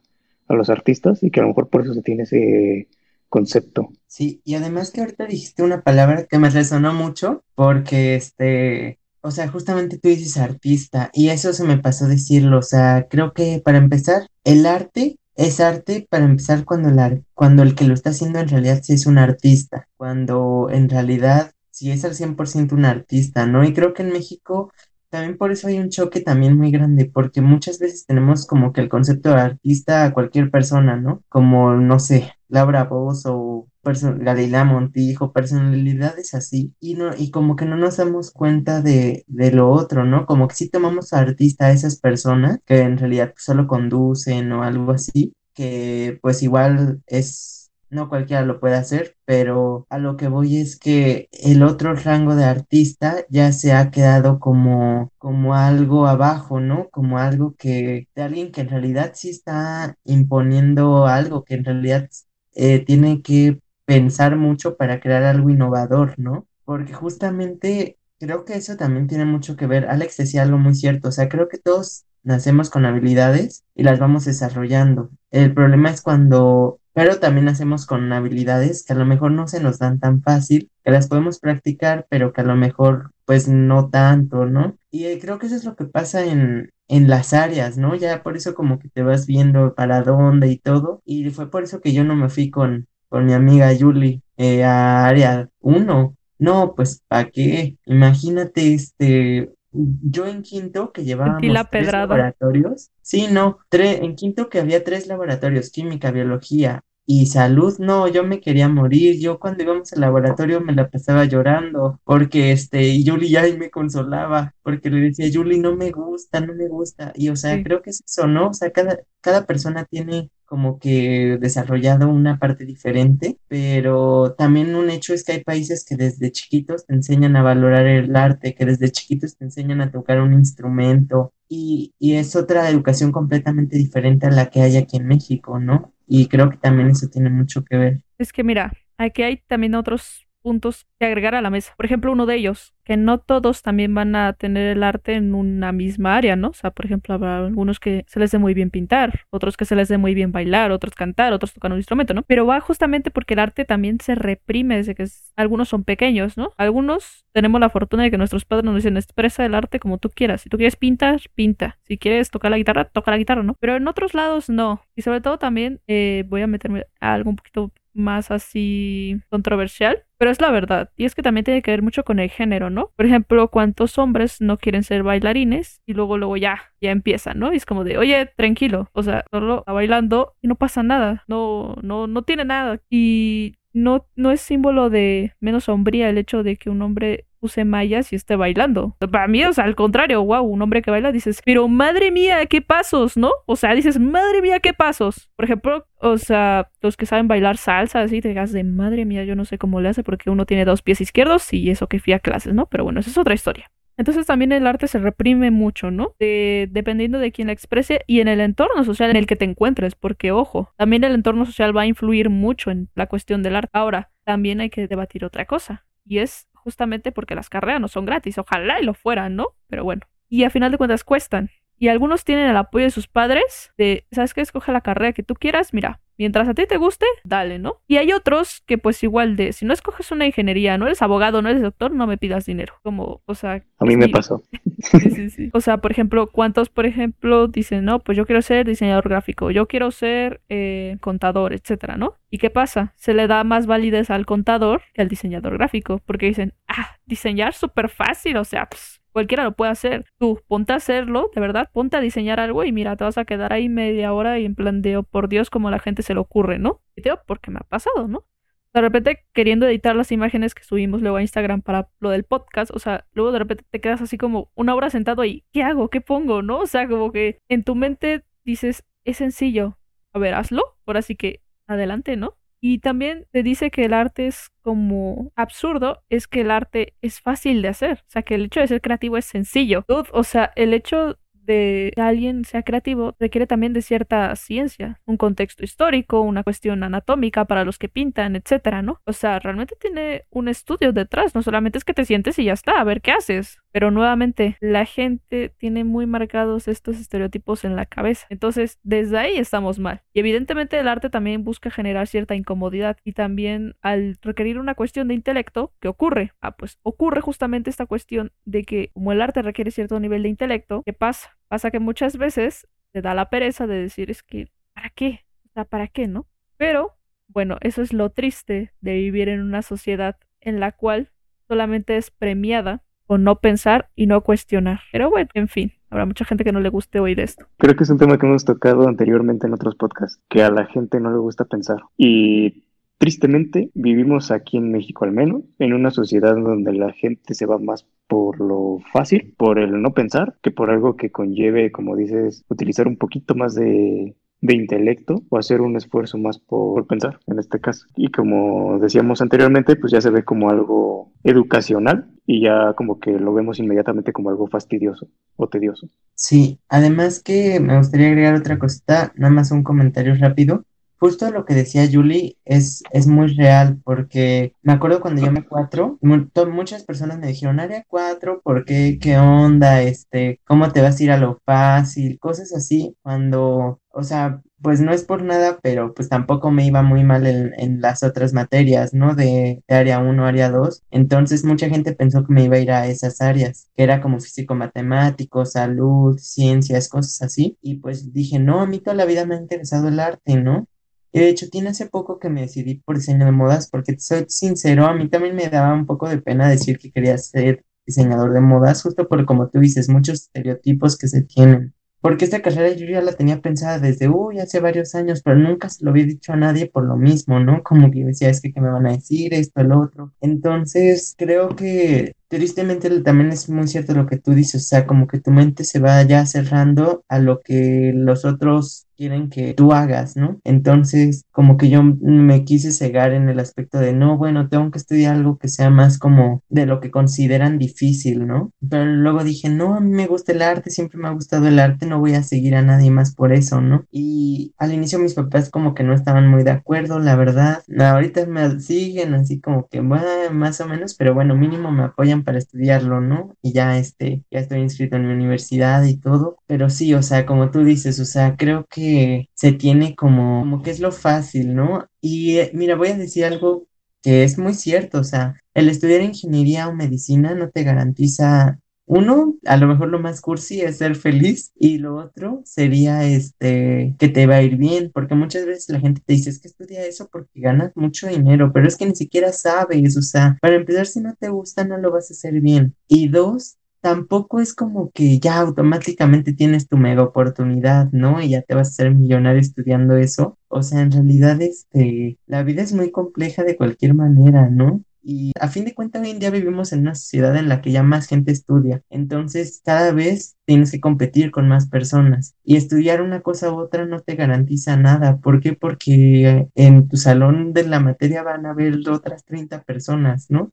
a los artistas y que a lo mejor por eso se tiene ese concepto. Sí, y además que ahorita dijiste una palabra que me resonó mucho porque este o sea, justamente tú dices artista y eso se me pasó decirlo. O sea, creo que para empezar, el arte es arte para empezar cuando, la, cuando el que lo está haciendo en realidad sí es un artista, cuando en realidad sí es al 100% un artista, ¿no? Y creo que en México también por eso hay un choque también muy grande, porque muchas veces tenemos como que el concepto de artista a cualquier persona, ¿no? Como, no sé, Laura Voz o Galilea Montijo, personalidades así, y no, y como que no nos damos cuenta de, de lo otro, ¿no? Como que sí tomamos artista a esas personas que en realidad solo conducen o algo así, que pues igual es no cualquiera lo puede hacer, pero a lo que voy es que el otro rango de artista ya se ha quedado como, como algo abajo, ¿no? Como algo que, de alguien que en realidad sí está imponiendo algo, que en realidad eh, tiene que pensar mucho para crear algo innovador, ¿no? Porque justamente creo que eso también tiene mucho que ver. Alex decía algo muy cierto, o sea, creo que todos nacemos con habilidades y las vamos desarrollando. El problema es cuando pero también hacemos con habilidades que a lo mejor no se nos dan tan fácil, que las podemos practicar, pero que a lo mejor pues no tanto, ¿no? Y eh, creo que eso es lo que pasa en, en las áreas, ¿no? Ya por eso como que te vas viendo para dónde y todo, y fue por eso que yo no me fui con, con mi amiga Julie eh, a área 1. No, pues ¿para qué? Imagínate este yo en quinto que llevábamos tres laboratorios, sí, no, en quinto que había tres laboratorios, química, biología y salud, no, yo me quería morir. Yo cuando íbamos al laboratorio me la pasaba llorando porque este, y ya me consolaba porque le decía, Julie, no me gusta, no me gusta. Y o sea, creo que es eso, ¿no? O sea, cada, cada persona tiene como que desarrollado una parte diferente, pero también un hecho es que hay países que desde chiquitos te enseñan a valorar el arte, que desde chiquitos te enseñan a tocar un instrumento y, y es otra educación completamente diferente a la que hay aquí en México, ¿no? Y creo que también eso tiene mucho que ver. Es que mira, aquí hay también otros puntos que agregar a la mesa. Por ejemplo, uno de ellos, que no todos también van a tener el arte en una misma área, ¿no? O sea, por ejemplo, habrá algunos que se les dé muy bien pintar, otros que se les dé muy bien bailar, otros cantar, otros tocar un instrumento, ¿no? Pero va justamente porque el arte también se reprime desde que algunos son pequeños, ¿no? Algunos tenemos la fortuna de que nuestros padres nos dicen expresa el arte como tú quieras. Si tú quieres pintar, pinta. Si quieres tocar la guitarra, toca la guitarra, ¿no? Pero en otros lados no. Y sobre todo también eh, voy a meterme a algo un poquito más así controversial, pero es la verdad. Y es que también tiene que ver mucho con el género, ¿no? Por ejemplo, cuántos hombres no quieren ser bailarines y luego luego ya, ya empiezan, ¿no? Y es como de, oye, tranquilo, o sea, solo está bailando y no pasa nada, no, no, no tiene nada. Y no, no es símbolo de menos sombría el hecho de que un hombre use mallas y esté bailando. Para mí, o sea, al contrario, wow, un hombre que baila dices, pero madre mía, qué pasos, ¿no? O sea, dices, madre mía, qué pasos. Por ejemplo, o sea, los que saben bailar salsa, así te digas de madre mía, yo no sé cómo le hace porque uno tiene dos pies izquierdos y eso que fui a clases, ¿no? Pero bueno, esa es otra historia. Entonces también el arte se reprime mucho, ¿no? dependiendo de quién la exprese y en el entorno social en el que te encuentres, porque ojo, también el entorno social va a influir mucho en la cuestión del arte. Ahora, también hay que debatir otra cosa, y es justamente porque las carreras no son gratis, ojalá y lo fueran, ¿no? Pero bueno, y a final de cuentas cuestan. Y algunos tienen el apoyo de sus padres de, ¿sabes qué? Escoge la carrera que tú quieras, mira, mientras a ti te guste, dale, ¿no? Y hay otros que pues igual de, si no escoges una ingeniería, no eres abogado, no eres doctor, no me pidas dinero. Como, o sea... A mí me pasó. [LAUGHS] sí, sí, sí. O sea, por ejemplo, ¿cuántos, por ejemplo, dicen, no, pues yo quiero ser diseñador gráfico, yo quiero ser eh, contador, etcétera, ¿no? ¿Y qué pasa? Se le da más validez al contador que al diseñador gráfico, porque dicen, ah, diseñar súper fácil, o sea, pues cualquiera lo puede hacer. Tú ponte a hacerlo, de verdad, ponte a diseñar algo y mira, te vas a quedar ahí media hora y en plan de, oh, por Dios, como la gente se le ocurre, ¿no? Y te digo, porque me ha pasado, ¿no? De repente queriendo editar las imágenes que subimos luego a Instagram para lo del podcast, o sea, luego de repente te quedas así como una hora sentado ahí, ¿qué hago? ¿Qué pongo? ¿No? O sea, como que en tu mente dices, es sencillo, a ver, hazlo, ahora sí que adelante, ¿no? Y también te dice que el arte es como absurdo, es que el arte es fácil de hacer. O sea, que el hecho de ser creativo es sencillo. o sea, el hecho de que alguien sea creativo requiere también de cierta ciencia, un contexto histórico, una cuestión anatómica para los que pintan, etcétera, ¿no? O sea, realmente tiene un estudio detrás, no solamente es que te sientes y ya está, a ver qué haces. Pero nuevamente, la gente tiene muy marcados estos estereotipos en la cabeza. Entonces, desde ahí estamos mal. Y evidentemente el arte también busca generar cierta incomodidad y también al requerir una cuestión de intelecto, ¿qué ocurre? Ah, pues ocurre justamente esta cuestión de que como el arte requiere cierto nivel de intelecto, ¿qué pasa? Pasa que muchas veces te da la pereza de decir es que, ¿para qué? O sea, ¿para qué, no? Pero, bueno, eso es lo triste de vivir en una sociedad en la cual solamente es premiada o no pensar y no cuestionar. Pero bueno, en fin, habrá mucha gente que no le guste oír esto. Creo que es un tema que hemos tocado anteriormente en otros podcasts, que a la gente no le gusta pensar. Y tristemente vivimos aquí en México al menos, en una sociedad donde la gente se va más por lo fácil, por el no pensar, que por algo que conlleve, como dices, utilizar un poquito más de de intelecto o hacer un esfuerzo más por pensar en este caso. Y como decíamos anteriormente, pues ya se ve como algo educacional y ya como que lo vemos inmediatamente como algo fastidioso o tedioso. Sí, además que me gustaría agregar otra cosita, nada más un comentario rápido justo lo que decía Julie es, es muy real, porque me acuerdo cuando yo me cuatro, muchas personas me dijeron, área 4, ¿por qué? ¿Qué onda? Este, ¿cómo te vas a ir a lo fácil? Cosas así, cuando, o sea, pues no es por nada, pero pues tampoco me iba muy mal en, las otras materias, ¿no? De, de, área 1, área 2. Entonces mucha gente pensó que me iba a ir a esas áreas, que era como físico-matemático, salud, ciencias, cosas así. Y pues dije, no, a mí toda la vida me ha interesado el arte, ¿no? Y de hecho, tiene hace poco que me decidí por diseño de modas, porque soy sincero, a mí también me daba un poco de pena decir que quería ser diseñador de modas, justo por como tú dices, muchos estereotipos que se tienen. Porque esta carrera yo ya la tenía pensada desde, uy, hace varios años, pero nunca se lo había dicho a nadie por lo mismo, ¿no? Como que decía, es que, ¿qué me van a decir? Esto, el otro. Entonces, creo que tristemente también es muy cierto lo que tú dices, o sea, como que tu mente se va ya cerrando a lo que los otros quieren que tú hagas, ¿no? Entonces, como que yo me quise cegar en el aspecto de, no, bueno, tengo que estudiar algo que sea más como de lo que consideran difícil, ¿no? Pero luego dije, no, a mí me gusta el arte, siempre me ha gustado el arte, no voy a seguir a nadie más por eso, ¿no? Y al inicio mis papás como que no estaban muy de acuerdo, la verdad. Ahorita me siguen así como que, bueno, más o menos, pero bueno, mínimo me apoyan para estudiarlo, ¿no? Y ya este, ya estoy inscrito en mi universidad y todo, pero sí, o sea, como tú dices, o sea, creo que se tiene como, como que es lo fácil, ¿no? Y eh, mira, voy a decir algo que es muy cierto, o sea, el estudiar ingeniería o medicina no te garantiza uno, a lo mejor lo más cursi es ser feliz y lo otro sería este que te va a ir bien, porque muchas veces la gente te dice es que estudia eso porque ganas mucho dinero, pero es que ni siquiera sabes, o sea, para empezar si no te gusta no lo vas a hacer bien. Y dos, tampoco es como que ya automáticamente tienes tu mega oportunidad, ¿no? Y ya te vas a ser millonario estudiando eso. O sea, en realidad este la vida es muy compleja de cualquier manera, ¿no? Y a fin de cuentas, hoy en día vivimos en una sociedad en la que ya más gente estudia. Entonces, cada vez tienes que competir con más personas. Y estudiar una cosa u otra no te garantiza nada. ¿Por qué? Porque en tu salón de la materia van a haber otras 30 personas, ¿no?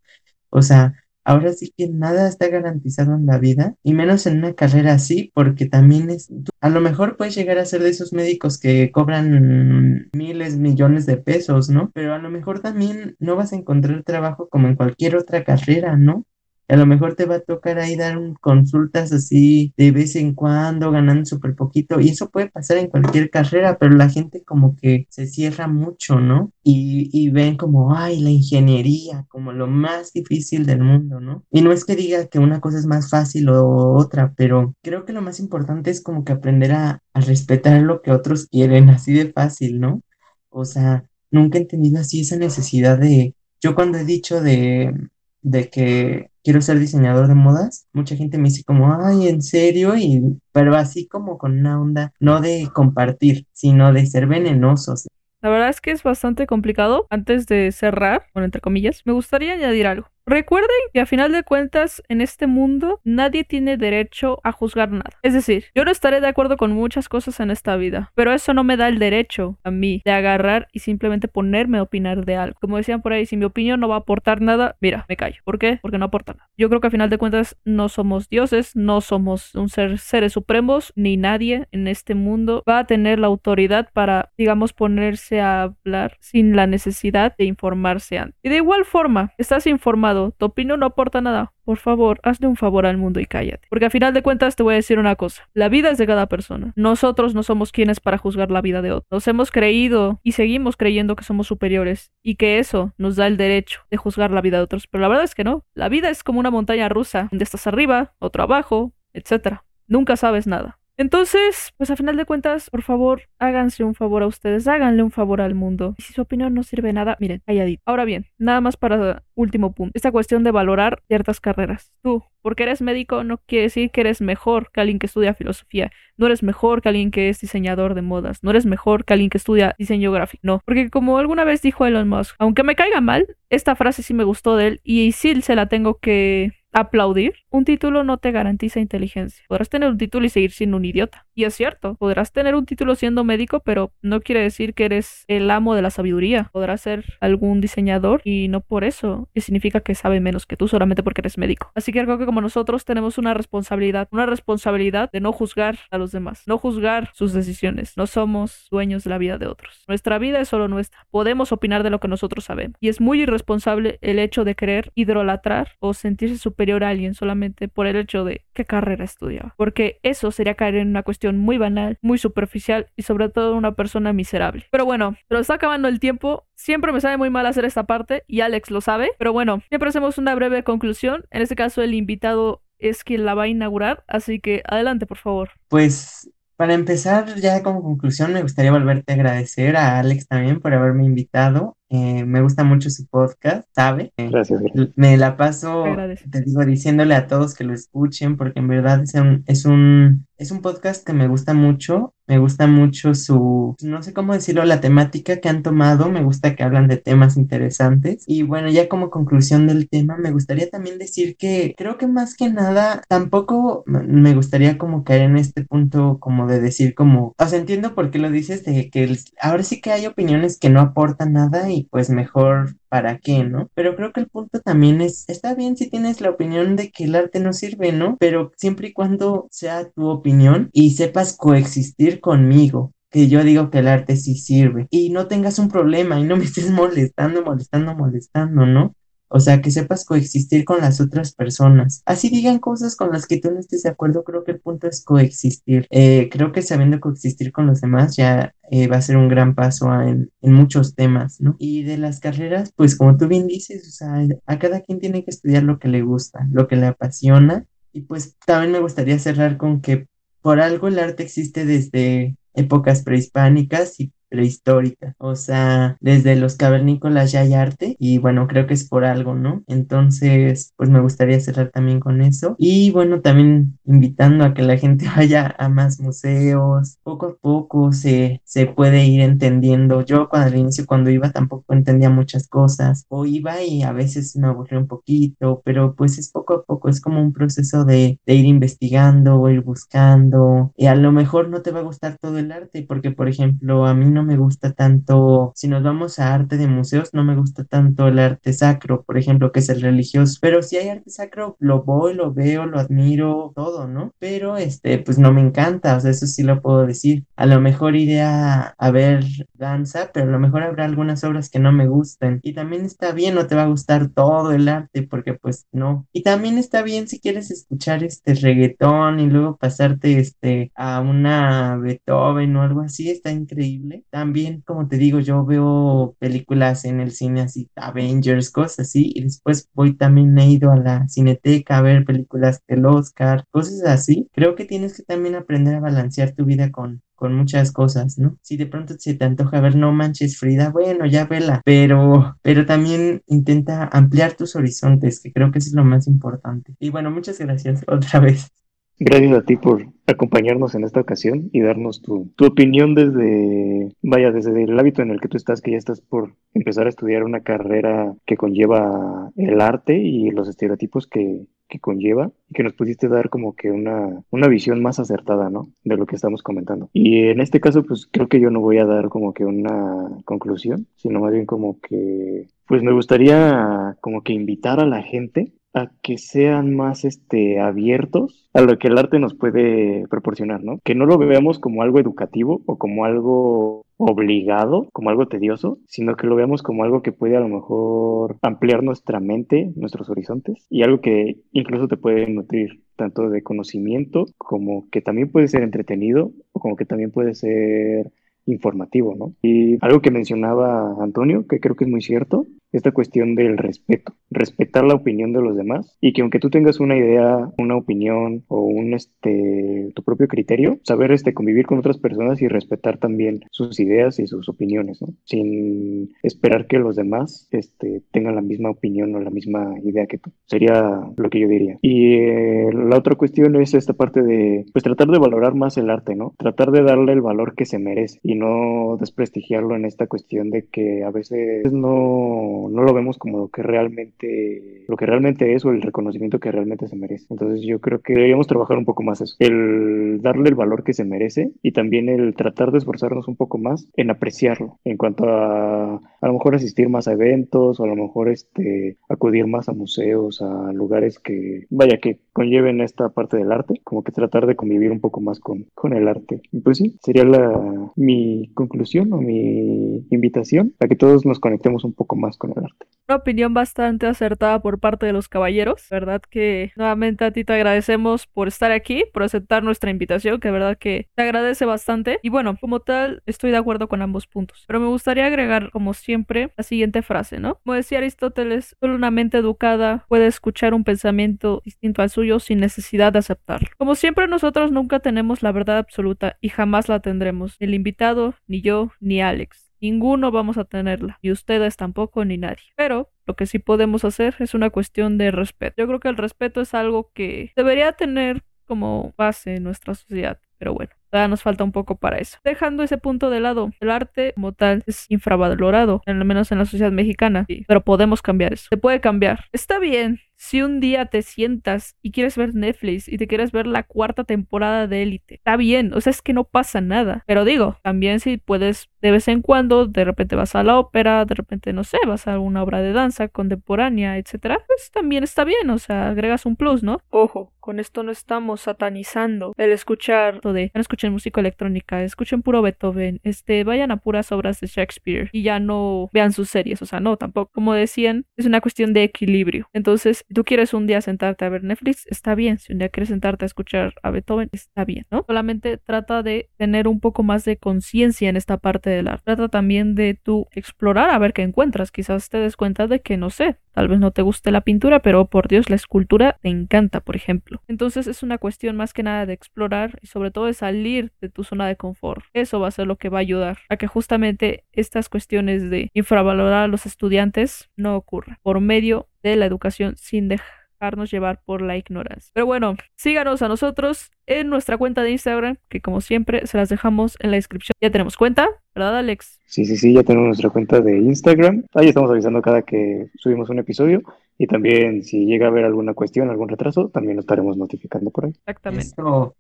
O sea, Ahora sí que nada está garantizado en la vida, y menos en una carrera así, porque también es, a lo mejor puedes llegar a ser de esos médicos que cobran miles, millones de pesos, ¿no? Pero a lo mejor también no vas a encontrar trabajo como en cualquier otra carrera, ¿no? A lo mejor te va a tocar ahí dar consultas así de vez en cuando, ganando súper poquito. Y eso puede pasar en cualquier carrera, pero la gente como que se cierra mucho, ¿no? Y, y ven como, ay, la ingeniería, como lo más difícil del mundo, ¿no? Y no es que diga que una cosa es más fácil o otra, pero creo que lo más importante es como que aprender a, respetar lo que otros quieren, así de fácil, ¿no? O sea, nunca he entendido así esa necesidad de, yo cuando he dicho de, de que quiero ser diseñador de modas, mucha gente me dice como, ay, ¿en serio? Y, pero así como con una onda, no de compartir, sino de ser venenosos. La verdad es que es bastante complicado. Antes de cerrar, bueno, entre comillas, me gustaría añadir algo. Recuerden que a final de cuentas en este mundo nadie tiene derecho a juzgar nada. Es decir, yo no estaré de acuerdo con muchas cosas en esta vida, pero eso no me da el derecho a mí de agarrar y simplemente ponerme a opinar de algo. Como decían por ahí, si mi opinión no va a aportar nada, mira, me callo. ¿Por qué? Porque no aporta nada. Yo creo que a final de cuentas no somos dioses, no somos un ser seres supremos, ni nadie en este mundo va a tener la autoridad para, digamos, ponerse a hablar sin la necesidad de informarse antes. Y de igual forma, estás informado tu opinión no aporta nada. Por favor, hazle un favor al mundo y cállate. Porque a final de cuentas te voy a decir una cosa. La vida es de cada persona. Nosotros no somos quienes para juzgar la vida de otros. Nos hemos creído y seguimos creyendo que somos superiores y que eso nos da el derecho de juzgar la vida de otros. Pero la verdad es que no. La vida es como una montaña rusa, donde estás arriba, otro abajo, etc. Nunca sabes nada. Entonces, pues a final de cuentas, por favor, háganse un favor a ustedes, háganle un favor al mundo. Y si su opinión no sirve nada, miren, calladito. Ahora bien, nada más para último punto. Esta cuestión de valorar ciertas carreras. Tú, porque eres médico, no quiere decir que eres mejor que alguien que estudia filosofía. No eres mejor que alguien que es diseñador de modas. No eres mejor que alguien que estudia diseño gráfico. No, porque como alguna vez dijo Elon Musk, aunque me caiga mal, esta frase sí me gustó de él y sí se la tengo que aplaudir, un título no te garantiza inteligencia. Podrás tener un título y seguir siendo un idiota. Y es cierto, podrás tener un título siendo médico, pero no quiere decir que eres el amo de la sabiduría. Podrás ser algún diseñador y no por eso que significa que sabe menos que tú solamente porque eres médico. Así que creo que como nosotros tenemos una responsabilidad, una responsabilidad de no juzgar a los demás, no juzgar sus decisiones. No somos dueños de la vida de otros. Nuestra vida es solo nuestra. Podemos opinar de lo que nosotros sabemos. Y es muy irresponsable el hecho de querer idolatrar o sentirse superior a alguien solamente por el hecho de qué carrera estudiaba. Porque eso sería caer en una cuestión muy banal, muy superficial y sobre todo una persona miserable. Pero bueno, pero está acabando el tiempo. Siempre me sabe muy mal hacer esta parte y Alex lo sabe. Pero bueno, siempre hacemos una breve conclusión. En este caso el invitado es quien la va a inaugurar, así que adelante por favor. Pues para empezar, ya como conclusión, me gustaría volverte a agradecer a Alex también por haberme invitado. Eh, me gusta mucho su podcast, ¿sabe? Gracias. Me la paso, te digo, diciéndole a todos que lo escuchen, porque en verdad es un, es un, es un podcast que me gusta mucho me gusta mucho su, no sé cómo decirlo, la temática que han tomado, me gusta que hablan de temas interesantes. Y bueno, ya como conclusión del tema, me gustaría también decir que creo que más que nada, tampoco me gustaría como caer en este punto como de decir como, o sea, entiendo por qué lo dices, de que ahora sí que hay opiniones que no aportan nada y pues mejor para qué, ¿no? Pero creo que el punto también es, está bien si tienes la opinión de que el arte no sirve, ¿no? Pero siempre y cuando sea tu opinión y sepas coexistir conmigo, que yo digo que el arte sí sirve y no tengas un problema y no me estés [LAUGHS] molestando, molestando, molestando, ¿no? O sea, que sepas coexistir con las otras personas. Así digan cosas con las que tú no estés de acuerdo, creo que el punto es coexistir. Eh, creo que sabiendo coexistir con los demás ya eh, va a ser un gran paso en, en, muchos temas, ¿no? Y de las carreras, pues como tú bien dices, o sea, a cada quien tiene que estudiar lo que le gusta, lo que le apasiona. Y pues también me gustaría cerrar con que por algo el arte existe desde épocas prehispánicas y prehistórica. O sea, desde los cavernícolas ya hay arte y bueno, creo que es por algo, ¿no? Entonces, pues me gustaría cerrar también con eso. Y bueno, también invitando a que la gente [LAUGHS] vaya a más museos. Poco a poco se, se puede ir entendiendo. Yo cuando al inicio, cuando iba, tampoco entendía muchas cosas. O iba y a veces me aburría un poquito, pero pues es poco a poco, es como un proceso de, de ir investigando o ir buscando. Y a lo mejor no te va a gustar todo el arte, porque por ejemplo, a mí no me gusta tanto, si nos vamos a arte de museos, no me gusta tanto el arte sacro, por ejemplo, que es el religioso, pero si hay arte sacro, lo voy, lo veo, lo admiro, todo, ¿no? Pero este, pues no me encanta, o sea, eso sí lo puedo decir. A lo mejor iré a, ver danza, pero a lo mejor habrá algunas obras que no me gusten. Y también está bien, no te va a gustar todo el arte, porque pues no. Y también está bien si quieres escuchar este reggaetón y luego pasarte este a una Beethoven o algo así, está increíble también, como te digo, yo veo películas en el cine así, Avengers, cosas así, y después voy también he ido a la cineteca a ver películas del Oscar, cosas así. Creo que tienes que también aprender a balancear tu vida con, con muchas cosas, ¿no? Si de pronto se te antoja ver No Manches Frida, bueno, ya vela, pero, pero también intenta ampliar tus horizontes, que creo que eso es lo más importante. Y bueno, muchas gracias otra vez. Gracias a ti por acompañarnos en esta ocasión y darnos tu, tu, opinión desde, vaya, desde el hábito en el que tú estás, que ya estás por empezar a estudiar una carrera que conlleva el arte y los estereotipos que, que conlleva y que nos pudiste dar como que una, una visión más acertada, ¿no? De lo que estamos comentando. Y en este caso, pues creo que yo no voy a dar como que una conclusión, sino más bien como que, pues me gustaría como que invitar a la gente a que sean más este, abiertos a lo que el arte nos puede proporcionar, ¿no? Que no lo veamos como algo educativo o como algo obligado, como algo tedioso, sino que lo veamos como algo que puede a lo mejor ampliar nuestra mente, nuestros horizontes y algo que incluso te puede nutrir tanto de conocimiento como que también puede ser entretenido o como que también puede ser informativo, ¿no? Y algo que mencionaba Antonio, que creo que es muy cierto, esta cuestión del respeto, respetar la opinión de los demás y que aunque tú tengas una idea, una opinión o un este tu propio criterio, saber este convivir con otras personas y respetar también sus ideas y sus opiniones, ¿no? Sin esperar que los demás este tengan la misma opinión o la misma idea que tú. Sería lo que yo diría. Y eh, la otra cuestión es esta parte de pues tratar de valorar más el arte, ¿no? Tratar de darle el valor que se merece y no desprestigiarlo en esta cuestión de que a veces no no, lo vemos como lo que realmente, lo que realmente es o el reconocimiento que realmente se merece. Entonces yo creo que deberíamos trabajar un poco más eso, el darle el valor que se merece y también el tratar de esforzarnos un poco más en apreciarlo, en cuanto a a lo mejor asistir más a eventos o a lo mejor este acudir más a museos, a lugares que, vaya, que conlleven esta parte del arte, como que tratar de convivir un poco más con, con el arte. Pues sí, sería la, mi conclusión o mi invitación a que todos nos conectemos un poco más con el arte. Una opinión bastante acertada por parte de los caballeros. ¿Verdad que nuevamente a ti te agradecemos por estar aquí, por aceptar nuestra invitación, que verdad que te agradece bastante. Y bueno, como tal, estoy de acuerdo con ambos puntos. Pero me gustaría agregar, como siempre, la siguiente frase, ¿no? Como decía Aristóteles, solo una mente educada puede escuchar un pensamiento distinto al suyo sin necesidad de aceptarlo. Como siempre, nosotros nunca tenemos la verdad absoluta y jamás la tendremos. Ni el invitado, ni yo, ni Alex. Ninguno vamos a tenerla, y ustedes tampoco ni nadie. Pero lo que sí podemos hacer es una cuestión de respeto. Yo creo que el respeto es algo que debería tener como base en nuestra sociedad. Pero bueno, todavía nos falta un poco para eso. Dejando ese punto de lado, el arte como tal es infravalorado, al menos en la sociedad mexicana, pero podemos cambiar eso. Se puede cambiar. Está bien si un día te sientas y quieres ver Netflix y te quieres ver la cuarta temporada de Élite, está bien, o sea, es que no pasa nada. Pero digo, también si puedes de vez en cuando, de repente vas a la ópera, de repente, no sé, vas a una obra de danza contemporánea, etcétera, pues también está bien, o sea, agregas un plus, ¿no? Ojo, con esto no estamos satanizando el escuchar de, no escuchen música electrónica, escuchen puro Beethoven, este, vayan a puras obras de Shakespeare y ya no vean sus series, o sea, no, tampoco. Como decían, es una cuestión de equilibrio. Entonces, tú quieres un día sentarte a ver Netflix, está bien. Si un día quieres sentarte a escuchar a Beethoven, está bien, ¿no? Solamente trata de tener un poco más de conciencia en esta parte del arte. Trata también de tú explorar a ver qué encuentras. Quizás te des cuenta de que, no sé, tal vez no te guste la pintura, pero por Dios, la escultura te encanta, por ejemplo. Entonces es una cuestión más que nada de explorar y sobre todo de salir de tu zona de confort. Eso va a ser lo que va a ayudar a que justamente estas cuestiones de infravalorar a los estudiantes no ocurran por medio de la educación sin dejarnos llevar por la ignorancia. Pero bueno, síganos a nosotros en nuestra cuenta de Instagram, que como siempre se las dejamos en la descripción. Ya tenemos cuenta, ¿verdad, Alex? Sí, sí, sí, ya tenemos nuestra cuenta de Instagram. Ahí estamos avisando cada que subimos un episodio. Y también si llega a haber alguna cuestión, algún retraso, también lo estaremos notificando por ahí. Exactamente.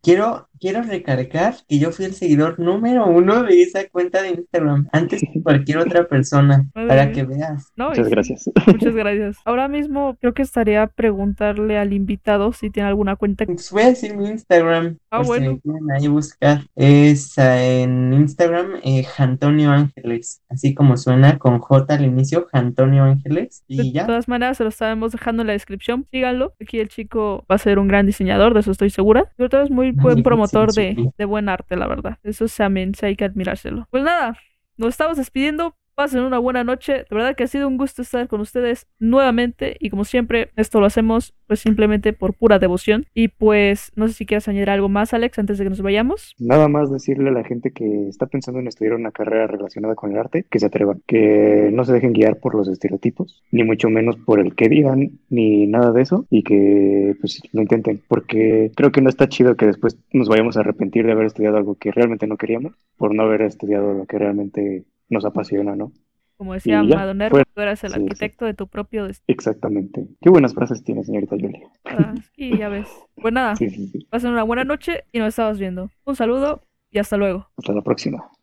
Quiero, quiero recargar que yo fui el seguidor número uno de esa cuenta de Instagram, antes que cualquier otra persona, [LAUGHS] para que veas. muchas gracias. Muchas gracias. Ahora mismo creo que estaría preguntarle al invitado si tiene alguna cuenta. Pues voy a decir mi Instagram. Ah, bueno. Si me ahí buscar. Es eh, en Instagram, eh, Antonio Ángeles. Así como suena con J al inicio, Antonio Ángeles. Y ya. De todas maneras, se lo estaremos dejando en la descripción. Síganlo. Aquí el chico va a ser un gran diseñador, de eso estoy segura. Sobre todo es muy buen promotor de, de buen arte, la verdad. Eso también sí hay que admirárselo. Pues nada, nos estamos despidiendo. Pasen una buena noche. De verdad que ha sido un gusto estar con ustedes nuevamente y como siempre, esto lo hacemos pues simplemente por pura devoción. Y pues no sé si quieres añadir algo más, Alex, antes de que nos vayamos. Nada más decirle a la gente que está pensando en estudiar una carrera relacionada con el arte, que se atrevan, que no se dejen guiar por los estereotipos, ni mucho menos por el que digan, ni nada de eso, y que pues lo intenten, porque creo que no está chido que después nos vayamos a arrepentir de haber estudiado algo que realmente no queríamos, por no haber estudiado lo que realmente nos apasiona, ¿no? Como decía Madonna, fuera. tú eras el Sí, sí. arquitecto de tu propio destino. Exactamente. Qué buenas frases tiene, señorita Julia. Ah, Y ya ves. Pues nada, [LAUGHS] Sí, sí, sí. pasen una buena noche y nos estamos viendo. Un saludo y hasta luego. Hasta la próxima.